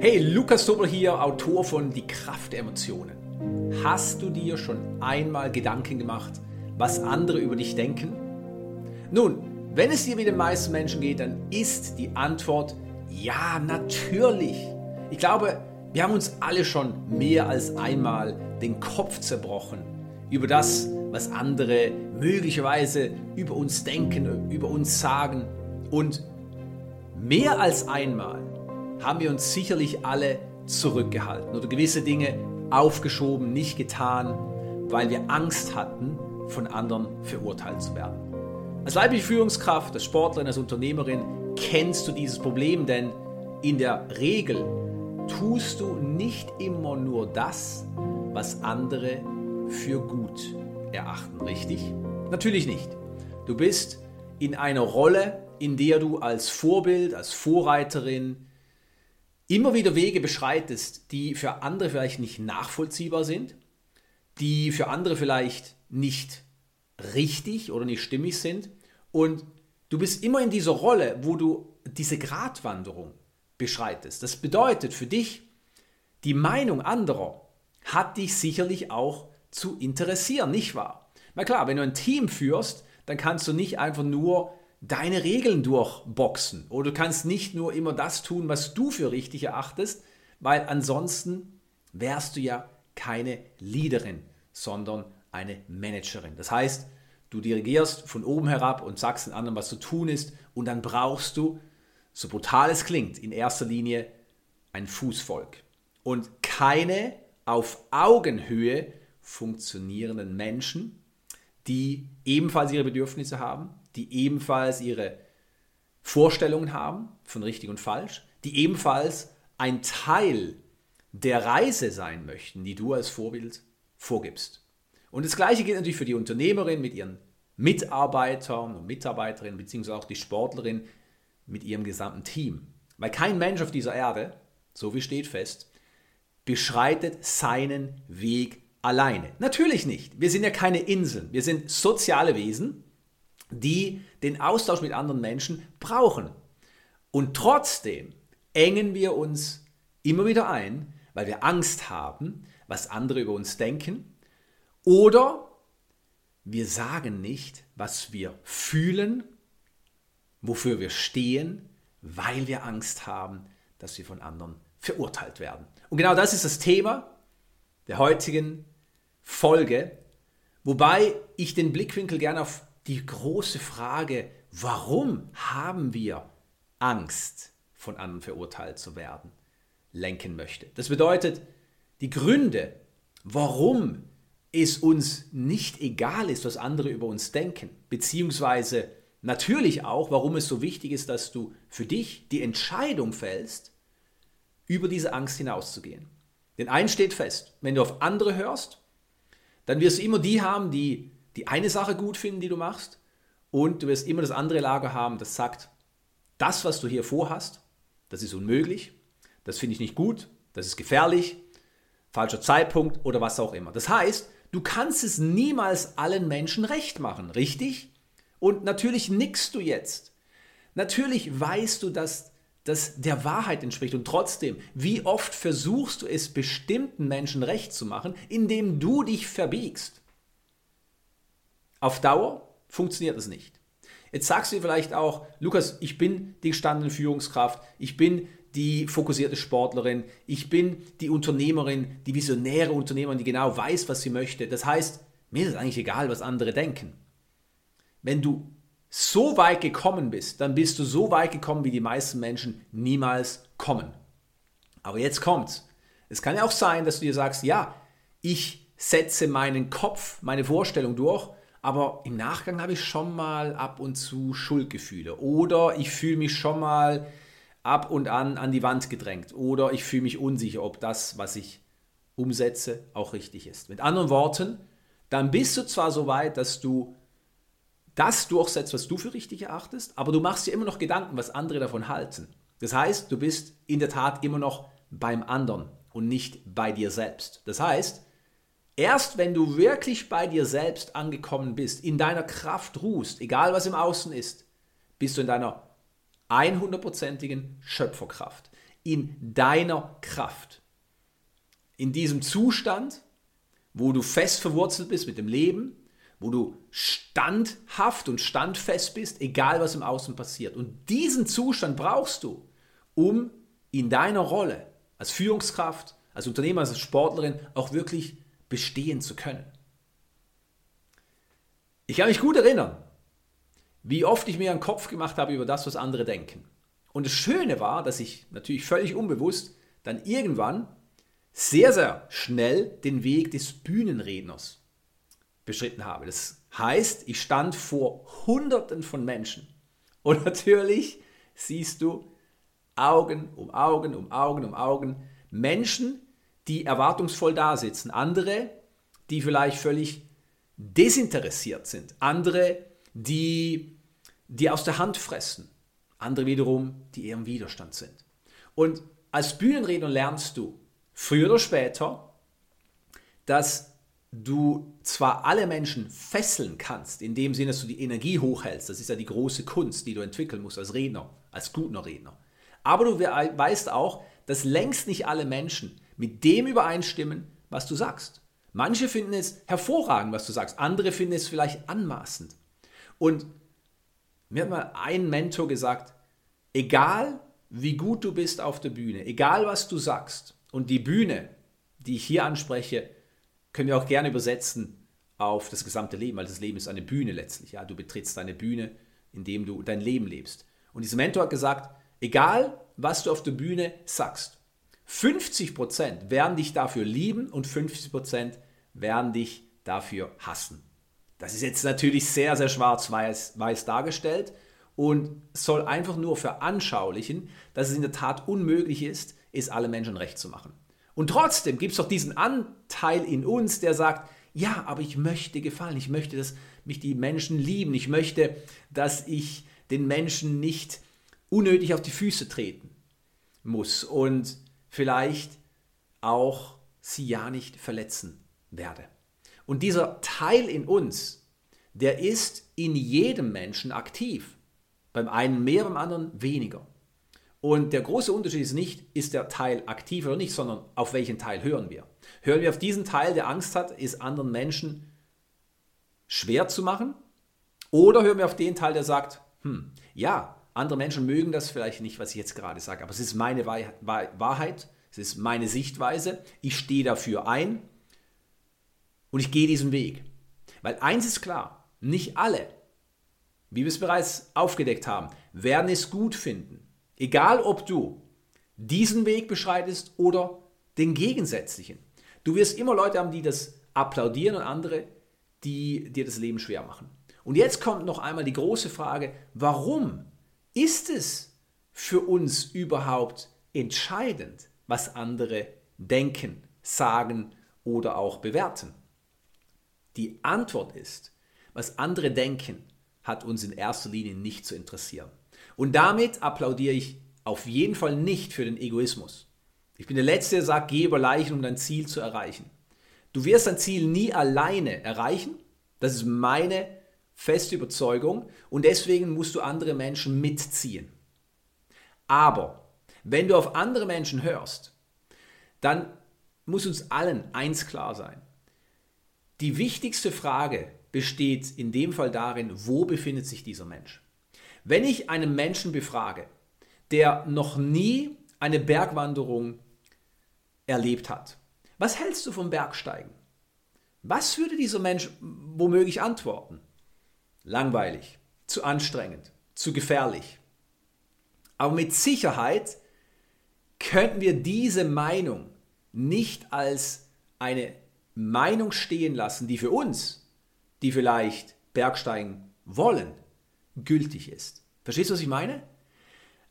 Hey, Lukas Dobel hier, Autor von Die Kraft der Emotionen. Hast du dir schon einmal Gedanken gemacht, was andere über dich denken? Nun, wenn es dir wie den meisten Menschen geht, dann ist die Antwort ja, natürlich. Ich glaube, wir haben uns alle schon mehr als einmal den Kopf zerbrochen über das, was andere möglicherweise über uns denken, über uns sagen. Und mehr als einmal haben wir uns sicherlich alle zurückgehalten oder gewisse Dinge aufgeschoben, nicht getan, weil wir Angst hatten, von anderen verurteilt zu werden. Als leibliche Führungskraft, als Sportlerin, als Unternehmerin kennst du dieses Problem, denn in der Regel tust du nicht immer nur das, was andere für gut erachten, richtig? Natürlich nicht. Du bist in einer Rolle, in der du als Vorbild, als Vorreiterin, immer wieder Wege beschreitest, die für andere vielleicht nicht nachvollziehbar sind, die für andere vielleicht nicht richtig oder nicht stimmig sind. Und du bist immer in dieser Rolle, wo du diese Gratwanderung beschreitest. Das bedeutet für dich, die Meinung anderer hat dich sicherlich auch zu interessieren, nicht wahr? Na klar, wenn du ein Team führst, dann kannst du nicht einfach nur deine Regeln durchboxen. Oder du kannst nicht nur immer das tun, was du für richtig erachtest, weil ansonsten wärst du ja keine Leaderin, sondern eine Managerin. Das heißt, du dirigierst von oben herab und sagst den anderen, was zu tun ist und dann brauchst du, so brutal es klingt, in erster Linie ein Fußvolk und keine auf Augenhöhe funktionierenden Menschen, die ebenfalls ihre Bedürfnisse haben, die ebenfalls ihre Vorstellungen haben von richtig und falsch, die ebenfalls ein Teil der Reise sein möchten, die du als Vorbild vorgibst. Und das Gleiche gilt natürlich für die Unternehmerin mit ihren Mitarbeitern und Mitarbeiterinnen, beziehungsweise auch die Sportlerin mit ihrem gesamten Team. Weil kein Mensch auf dieser Erde, so wie steht fest, beschreitet seinen Weg alleine. Natürlich nicht. Wir sind ja keine Inseln. Wir sind soziale Wesen die den Austausch mit anderen Menschen brauchen. Und trotzdem engen wir uns immer wieder ein, weil wir Angst haben, was andere über uns denken. Oder wir sagen nicht, was wir fühlen, wofür wir stehen, weil wir Angst haben, dass wir von anderen verurteilt werden. Und genau das ist das Thema der heutigen Folge, wobei ich den Blickwinkel gerne auf die große Frage, warum haben wir Angst, von anderen verurteilt zu werden, lenken möchte. Das bedeutet, die Gründe, warum es uns nicht egal ist, was andere über uns denken, beziehungsweise natürlich auch, warum es so wichtig ist, dass du für dich die Entscheidung fällst, über diese Angst hinauszugehen. Denn eins steht fest, wenn du auf andere hörst, dann wirst du immer die haben, die die eine Sache gut finden, die du machst, und du wirst immer das andere Lager haben, das sagt, das, was du hier vorhast, das ist unmöglich, das finde ich nicht gut, das ist gefährlich, falscher Zeitpunkt oder was auch immer. Das heißt, du kannst es niemals allen Menschen recht machen, richtig? Und natürlich nickst du jetzt. Natürlich weißt du, dass das der Wahrheit entspricht. Und trotzdem, wie oft versuchst du es bestimmten Menschen recht zu machen, indem du dich verbiegst? Auf Dauer funktioniert das nicht. Jetzt sagst du dir vielleicht auch, Lukas, ich bin die gestandene Führungskraft, ich bin die fokussierte Sportlerin, ich bin die Unternehmerin, die visionäre Unternehmerin, die genau weiß, was sie möchte. Das heißt, mir ist es eigentlich egal, was andere denken. Wenn du so weit gekommen bist, dann bist du so weit gekommen, wie die meisten Menschen niemals kommen. Aber jetzt kommt's. Es kann ja auch sein, dass du dir sagst, ja, ich setze meinen Kopf, meine Vorstellung durch aber im Nachgang habe ich schon mal ab und zu Schuldgefühle oder ich fühle mich schon mal ab und an an die Wand gedrängt oder ich fühle mich unsicher, ob das, was ich umsetze, auch richtig ist. Mit anderen Worten, dann bist du zwar so weit, dass du das durchsetzt, was du für richtig erachtest, aber du machst dir immer noch Gedanken, was andere davon halten. Das heißt, du bist in der Tat immer noch beim anderen und nicht bei dir selbst. Das heißt, Erst wenn du wirklich bei dir selbst angekommen bist, in deiner Kraft ruhst, egal was im Außen ist, bist du in deiner 100%igen Schöpferkraft. in deiner Kraft. In diesem Zustand, wo du fest verwurzelt bist mit dem Leben, wo du standhaft und standfest bist, egal was im Außen passiert. Und diesen Zustand brauchst du, um in deiner Rolle als Führungskraft, als Unternehmer, als Sportlerin auch wirklich bestehen zu können. Ich kann mich gut erinnern, wie oft ich mir einen Kopf gemacht habe über das, was andere denken. Und das Schöne war, dass ich natürlich völlig unbewusst dann irgendwann sehr, sehr schnell den Weg des Bühnenredners beschritten habe. Das heißt, ich stand vor Hunderten von Menschen. Und natürlich siehst du Augen um Augen um Augen um Augen Menschen, die erwartungsvoll da sitzen. Andere, die vielleicht völlig desinteressiert sind. Andere, die, die aus der Hand fressen. Andere wiederum, die eher im Widerstand sind. Und als Bühnenredner lernst du früher oder später, dass du zwar alle Menschen fesseln kannst, in dem Sinne, dass du die Energie hochhältst, das ist ja die große Kunst, die du entwickeln musst als Redner, als guter Redner. Aber du weißt auch, dass längst nicht alle Menschen mit dem übereinstimmen, was du sagst. Manche finden es hervorragend, was du sagst, andere finden es vielleicht anmaßend. Und mir hat mal ein Mentor gesagt, egal wie gut du bist auf der Bühne, egal was du sagst, und die Bühne, die ich hier anspreche, können wir auch gerne übersetzen auf das gesamte Leben, weil das Leben ist eine Bühne letztlich. Ja? Du betrittst deine Bühne, indem du dein Leben lebst. Und dieser Mentor hat gesagt, egal was du auf der Bühne sagst, 50% werden dich dafür lieben und 50% werden dich dafür hassen. Das ist jetzt natürlich sehr, sehr schwarz-weiß weiß dargestellt und soll einfach nur veranschaulichen, dass es in der Tat unmöglich ist, es alle Menschen recht zu machen. Und trotzdem gibt es doch diesen Anteil in uns, der sagt, ja, aber ich möchte gefallen, ich möchte, dass mich die Menschen lieben, ich möchte, dass ich den Menschen nicht unnötig auf die Füße treten muss und vielleicht auch sie ja nicht verletzen werde. Und dieser Teil in uns, der ist in jedem Menschen aktiv. Beim einen mehr, beim anderen weniger. Und der große Unterschied ist nicht, ist der Teil aktiv oder nicht, sondern auf welchen Teil hören wir. Hören wir auf diesen Teil, der Angst hat, es anderen Menschen schwer zu machen? Oder hören wir auf den Teil, der sagt, hm, ja, andere Menschen mögen das vielleicht nicht, was ich jetzt gerade sage, aber es ist meine Wahrheit, es ist meine Sichtweise, ich stehe dafür ein und ich gehe diesen Weg. Weil eins ist klar, nicht alle, wie wir es bereits aufgedeckt haben, werden es gut finden, egal ob du diesen Weg beschreitest oder den gegensätzlichen. Du wirst immer Leute haben, die das applaudieren und andere, die dir das Leben schwer machen. Und jetzt kommt noch einmal die große Frage, warum ist es für uns überhaupt entscheidend, was andere denken, sagen oder auch bewerten? Die Antwort ist, was andere denken, hat uns in erster Linie nicht zu interessieren. Und damit applaudiere ich auf jeden Fall nicht für den Egoismus. Ich bin der Letzte, der sagt, geh über Leichen, um dein Ziel zu erreichen. Du wirst dein Ziel nie alleine erreichen. Das ist meine feste Überzeugung und deswegen musst du andere Menschen mitziehen. Aber wenn du auf andere Menschen hörst, dann muss uns allen eins klar sein. Die wichtigste Frage besteht in dem Fall darin, wo befindet sich dieser Mensch. Wenn ich einen Menschen befrage, der noch nie eine Bergwanderung erlebt hat, was hältst du vom Bergsteigen? Was würde dieser Mensch womöglich antworten? Langweilig, zu anstrengend, zu gefährlich. Aber mit Sicherheit könnten wir diese Meinung nicht als eine Meinung stehen lassen, die für uns, die vielleicht Bergsteigen wollen, gültig ist. Verstehst du, was ich meine?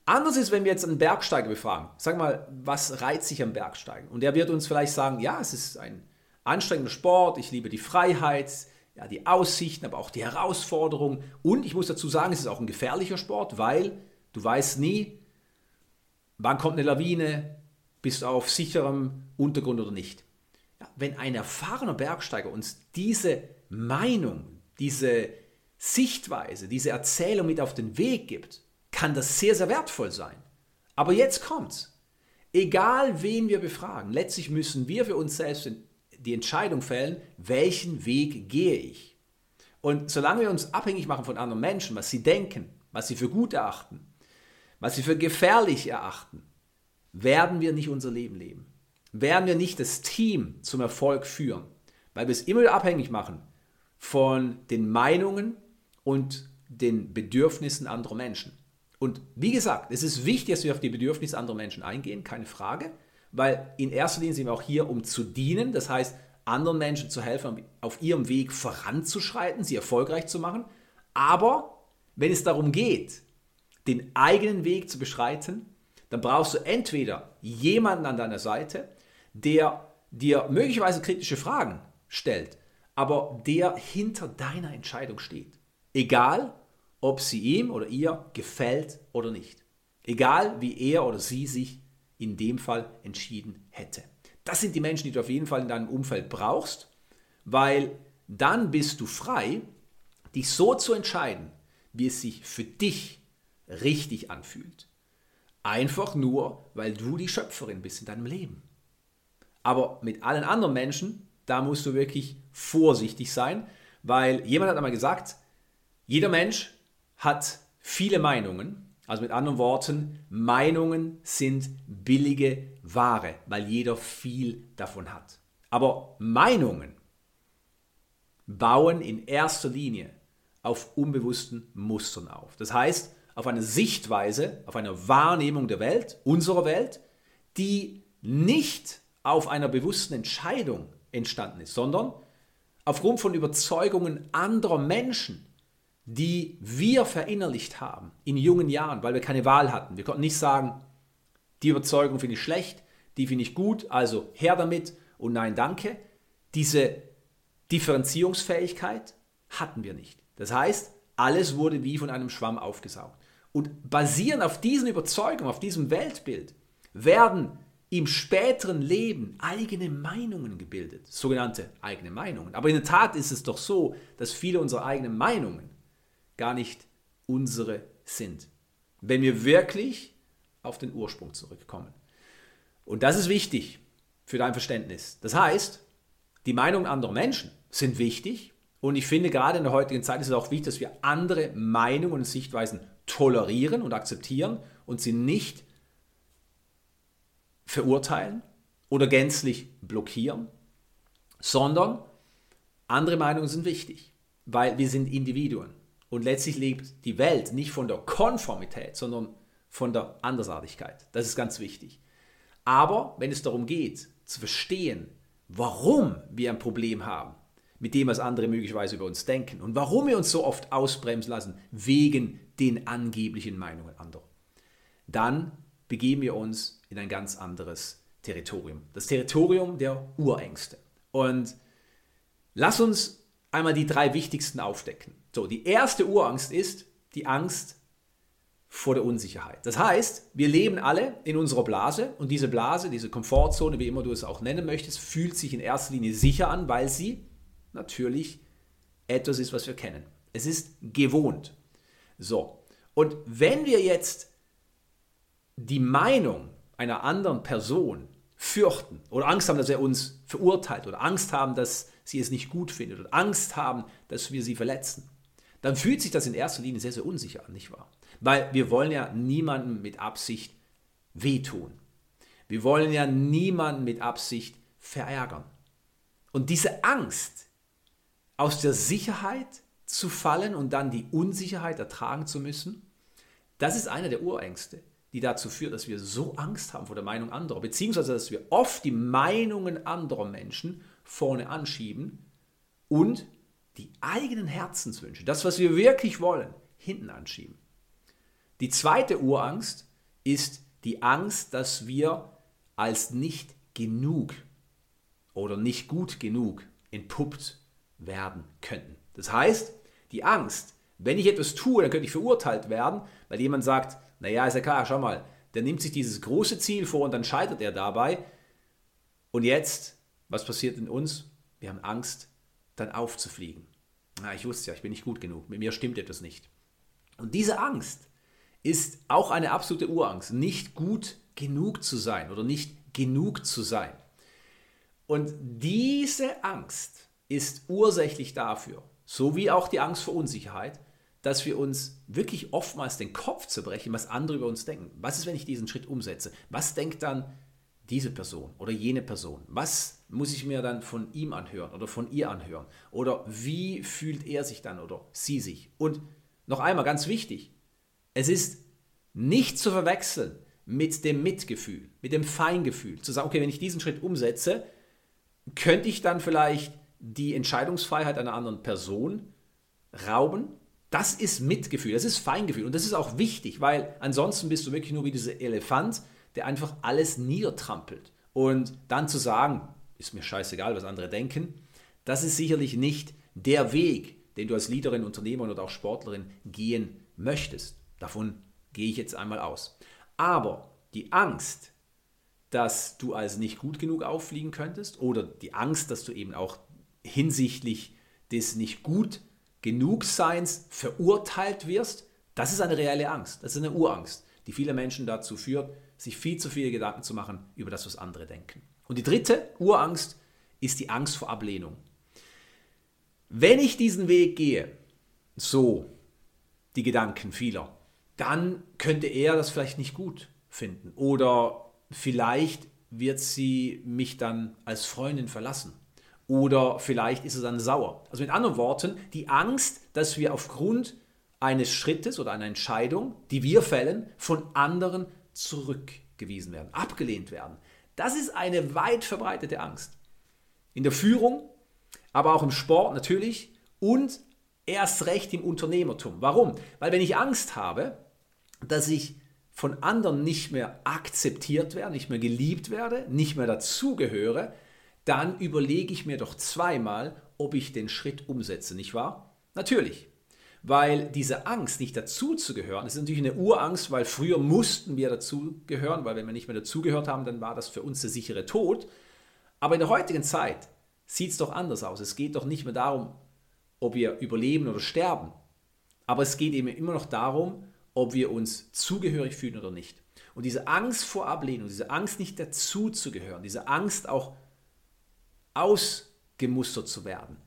Anders ist, wenn wir jetzt einen Bergsteiger befragen. Sag mal, was reizt sich am Bergsteigen? Und er wird uns vielleicht sagen, ja, es ist ein anstrengender Sport, ich liebe die Freiheit, ja, die Aussichten, aber auch die Herausforderungen. Und ich muss dazu sagen, es ist auch ein gefährlicher Sport, weil du weißt nie, wann kommt eine Lawine, bist du auf sicherem Untergrund oder nicht. Ja, wenn ein erfahrener Bergsteiger uns diese Meinung, diese Sichtweise, diese Erzählung mit auf den Weg gibt, kann das sehr, sehr wertvoll sein. Aber jetzt kommt's. Egal wen wir befragen, letztlich müssen wir für uns selbst die Entscheidung fällen, welchen Weg gehe ich. Und solange wir uns abhängig machen von anderen Menschen, was sie denken, was sie für gut erachten, was sie für gefährlich erachten, werden wir nicht unser Leben leben. Werden wir nicht das Team zum Erfolg führen, weil wir es immer wieder abhängig machen von den Meinungen und den Bedürfnissen anderer Menschen. Und wie gesagt, es ist wichtig, dass wir auf die Bedürfnisse anderer Menschen eingehen, keine Frage, weil in erster Linie sind wir auch hier, um zu dienen, das heißt, anderen Menschen zu helfen, auf ihrem Weg voranzuschreiten, sie erfolgreich zu machen. Aber wenn es darum geht, den eigenen Weg zu beschreiten, dann brauchst du entweder jemanden an deiner Seite, der dir möglicherweise kritische Fragen stellt, aber der hinter deiner Entscheidung steht. Egal, ob sie ihm oder ihr gefällt oder nicht. Egal, wie er oder sie sich in dem Fall entschieden hätte. Das sind die Menschen, die du auf jeden Fall in deinem Umfeld brauchst, weil dann bist du frei, dich so zu entscheiden, wie es sich für dich richtig anfühlt. Einfach nur, weil du die Schöpferin bist in deinem Leben. Aber mit allen anderen Menschen, da musst du wirklich vorsichtig sein, weil jemand hat einmal gesagt, jeder Mensch hat viele Meinungen. Also mit anderen Worten, Meinungen sind billige Ware, weil jeder viel davon hat. Aber Meinungen bauen in erster Linie auf unbewussten Mustern auf. Das heißt, auf eine Sichtweise, auf eine Wahrnehmung der Welt, unserer Welt, die nicht auf einer bewussten Entscheidung entstanden ist, sondern aufgrund von Überzeugungen anderer Menschen, die wir verinnerlicht haben in jungen Jahren, weil wir keine Wahl hatten. Wir konnten nicht sagen, die Überzeugung finde ich schlecht, die finde ich gut, also her damit und nein, danke. Diese Differenzierungsfähigkeit hatten wir nicht. Das heißt, alles wurde wie von einem Schwamm aufgesaugt. Und basierend auf diesen Überzeugungen, auf diesem Weltbild, werden im späteren Leben eigene Meinungen gebildet, sogenannte eigene Meinungen. Aber in der Tat ist es doch so, dass viele unserer eigenen Meinungen gar nicht unsere sind. Wenn wir wirklich auf den Ursprung zurückkommen. Und das ist wichtig für dein Verständnis. Das heißt, die Meinungen anderer Menschen sind wichtig und ich finde gerade in der heutigen Zeit ist es auch wichtig, dass wir andere Meinungen und Sichtweisen tolerieren und akzeptieren und sie nicht verurteilen oder gänzlich blockieren, sondern andere Meinungen sind wichtig, weil wir sind Individuen. Und letztlich lebt die Welt nicht von der Konformität, sondern von der Andersartigkeit. Das ist ganz wichtig. Aber wenn es darum geht, zu verstehen, warum wir ein Problem haben mit dem, was andere möglicherweise über uns denken und warum wir uns so oft ausbremsen lassen wegen den angeblichen Meinungen anderer, dann begeben wir uns in ein ganz anderes Territorium. Das Territorium der Urängste. Und lass uns einmal die drei wichtigsten aufdecken. So, die erste Urangst ist die Angst vor der Unsicherheit. Das heißt, wir leben alle in unserer Blase und diese Blase, diese Komfortzone, wie immer du es auch nennen möchtest, fühlt sich in erster Linie sicher an, weil sie natürlich etwas ist, was wir kennen. Es ist gewohnt. So, und wenn wir jetzt die Meinung einer anderen Person fürchten oder Angst haben, dass er uns verurteilt oder Angst haben, dass sie es nicht gut findet oder Angst haben, dass wir sie verletzen, dann fühlt sich das in erster Linie sehr, sehr unsicher an, nicht wahr? Weil wir wollen ja niemandem mit Absicht wehtun. Wir wollen ja niemanden mit Absicht verärgern. Und diese Angst, aus der Sicherheit zu fallen und dann die Unsicherheit ertragen zu müssen, das ist eine der Urängste, die dazu führt, dass wir so Angst haben vor der Meinung anderer, beziehungsweise dass wir oft die Meinungen anderer Menschen vorne anschieben und die eigenen Herzenswünsche, das, was wir wirklich wollen, hinten anschieben. Die zweite Urangst ist die Angst, dass wir als nicht genug oder nicht gut genug entpuppt werden könnten. Das heißt, die Angst, wenn ich etwas tue, dann könnte ich verurteilt werden, weil jemand sagt, naja, ist ja klar, schau mal, der nimmt sich dieses große Ziel vor und dann scheitert er dabei. Und jetzt, was passiert in uns? Wir haben Angst, dann aufzufliegen. Na, ich wusste ja, ich bin nicht gut genug, mit mir stimmt etwas nicht. Und diese Angst ist auch eine absolute Urangst, nicht gut genug zu sein oder nicht genug zu sein. Und diese Angst ist ursächlich dafür, so wie auch die Angst vor Unsicherheit, dass wir uns wirklich oftmals den Kopf zerbrechen, was andere über uns denken. Was ist, wenn ich diesen Schritt umsetze? Was denkt dann diese Person oder jene Person? Was muss ich mir dann von ihm anhören oder von ihr anhören? Oder wie fühlt er sich dann oder sie sich? Und noch einmal ganz wichtig, es ist nicht zu verwechseln mit dem Mitgefühl, mit dem Feingefühl. Zu sagen, okay, wenn ich diesen Schritt umsetze, könnte ich dann vielleicht die Entscheidungsfreiheit einer anderen Person rauben? Das ist Mitgefühl, das ist Feingefühl und das ist auch wichtig, weil ansonsten bist du wirklich nur wie dieser Elefant, der einfach alles niedertrampelt. Und dann zu sagen, ist mir scheißegal, was andere denken, das ist sicherlich nicht der Weg, den du als Leaderin, Unternehmerin oder auch Sportlerin gehen möchtest. Davon gehe ich jetzt einmal aus. Aber die Angst, dass du also nicht gut genug auffliegen könntest oder die Angst, dass du eben auch hinsichtlich des nicht gut genug Seins verurteilt wirst, das ist eine reelle Angst. Das ist eine Urangst, die viele Menschen dazu führt, sich viel zu viele Gedanken zu machen über das, was andere denken. Und die dritte Urangst ist die Angst vor Ablehnung. Wenn ich diesen Weg gehe, so die Gedanken vieler, dann könnte er das vielleicht nicht gut finden. Oder vielleicht wird sie mich dann als Freundin verlassen. Oder vielleicht ist es dann sauer. Also mit anderen Worten, die Angst, dass wir aufgrund eines Schrittes oder einer Entscheidung, die wir fällen, von anderen zurückgewiesen werden, abgelehnt werden. Das ist eine weit verbreitete Angst. In der Führung, aber auch im Sport natürlich und erst recht im Unternehmertum. Warum? Weil wenn ich Angst habe, dass ich von anderen nicht mehr akzeptiert werde, nicht mehr geliebt werde, nicht mehr dazugehöre, dann überlege ich mir doch zweimal, ob ich den Schritt umsetze, nicht wahr? Natürlich. Weil diese Angst, nicht dazuzugehören, ist natürlich eine Urangst, weil früher mussten wir dazugehören, weil wenn wir nicht mehr dazugehört haben, dann war das für uns der sichere Tod. Aber in der heutigen Zeit sieht es doch anders aus. Es geht doch nicht mehr darum, ob wir überleben oder sterben. Aber es geht eben immer noch darum, ob wir uns zugehörig fühlen oder nicht. Und diese Angst vor Ablehnung, diese Angst nicht dazuzugehören, diese Angst auch ausgemustert zu werden,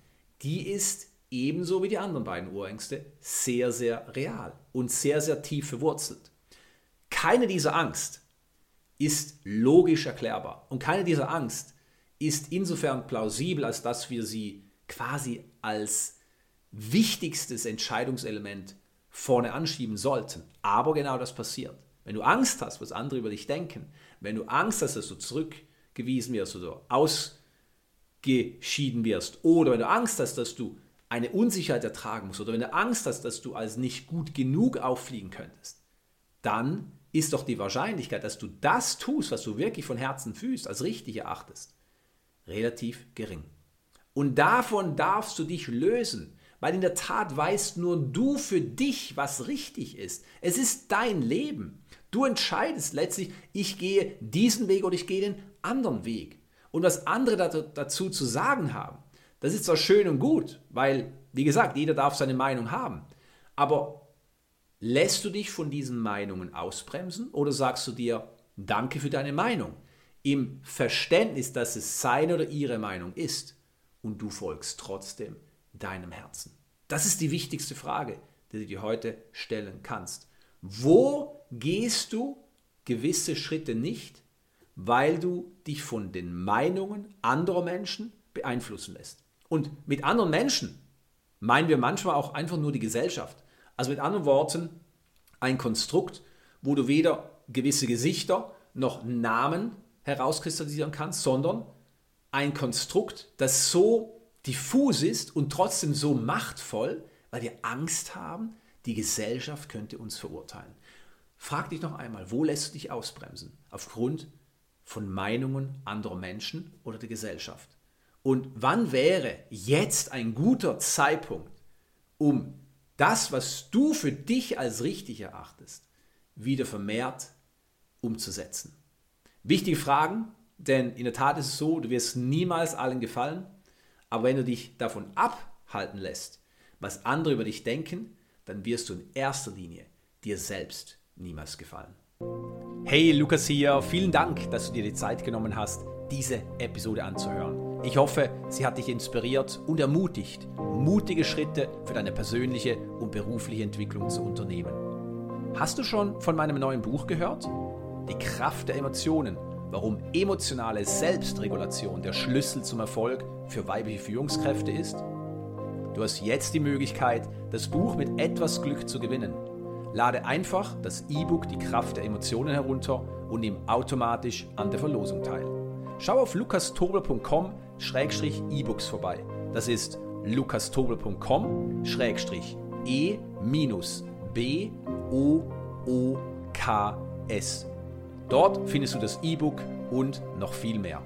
die ist ebenso wie die anderen beiden Urängste sehr, sehr real und sehr, sehr tief verwurzelt. Keine dieser Angst ist logisch erklärbar und keine dieser Angst ist insofern plausibel, als dass wir sie quasi als wichtigstes Entscheidungselement vorne anschieben sollten. Aber genau das passiert. Wenn du Angst hast, was andere über dich denken, wenn du Angst hast, dass du zurückgewiesen wirst oder ausgeschieden wirst, oder wenn du Angst hast, dass du eine Unsicherheit ertragen musst, oder wenn du Angst hast, dass du als nicht gut genug auffliegen könntest, dann ist doch die Wahrscheinlichkeit, dass du das tust, was du wirklich von Herzen fühlst, als richtig erachtest, relativ gering. Und davon darfst du dich lösen. Weil in der Tat weißt nur du für dich, was richtig ist. Es ist dein Leben. Du entscheidest letztlich, ich gehe diesen Weg oder ich gehe den anderen Weg. Und was andere dazu zu sagen haben, das ist zwar schön und gut, weil, wie gesagt, jeder darf seine Meinung haben. Aber lässt du dich von diesen Meinungen ausbremsen oder sagst du dir, danke für deine Meinung, im Verständnis, dass es seine oder ihre Meinung ist und du folgst trotzdem deinem Herzen? Das ist die wichtigste Frage, die du dir heute stellen kannst. Wo gehst du gewisse Schritte nicht, weil du dich von den Meinungen anderer Menschen beeinflussen lässt? Und mit anderen Menschen meinen wir manchmal auch einfach nur die Gesellschaft. Also mit anderen Worten, ein Konstrukt, wo du weder gewisse Gesichter noch Namen herauskristallisieren kannst, sondern ein Konstrukt, das so diffus ist und trotzdem so machtvoll, weil wir Angst haben, die Gesellschaft könnte uns verurteilen. Frag dich noch einmal, wo lässt du dich ausbremsen? Aufgrund von Meinungen anderer Menschen oder der Gesellschaft? Und wann wäre jetzt ein guter Zeitpunkt, um das, was du für dich als richtig erachtest, wieder vermehrt umzusetzen? Wichtige Fragen, denn in der Tat ist es so, du wirst niemals allen gefallen aber wenn du dich davon abhalten lässt, was andere über dich denken, dann wirst du in erster Linie dir selbst niemals gefallen. Hey, Lukas hier. Vielen Dank, dass du dir die Zeit genommen hast, diese Episode anzuhören. Ich hoffe, sie hat dich inspiriert und ermutigt, mutige Schritte für deine persönliche und berufliche Entwicklung zu unternehmen. Hast du schon von meinem neuen Buch gehört? Die Kraft der Emotionen, warum emotionale Selbstregulation der Schlüssel zum Erfolg für weibliche Führungskräfte ist? Du hast jetzt die Möglichkeit, das Buch mit etwas Glück zu gewinnen. Lade einfach das E-Book Die Kraft der Emotionen herunter und nimm automatisch an der Verlosung teil. Schau auf lukastobel.com-e-books vorbei. Das ist lukastobel.com-e-b-o-o-k-s. Dort findest du das E-Book und noch viel mehr.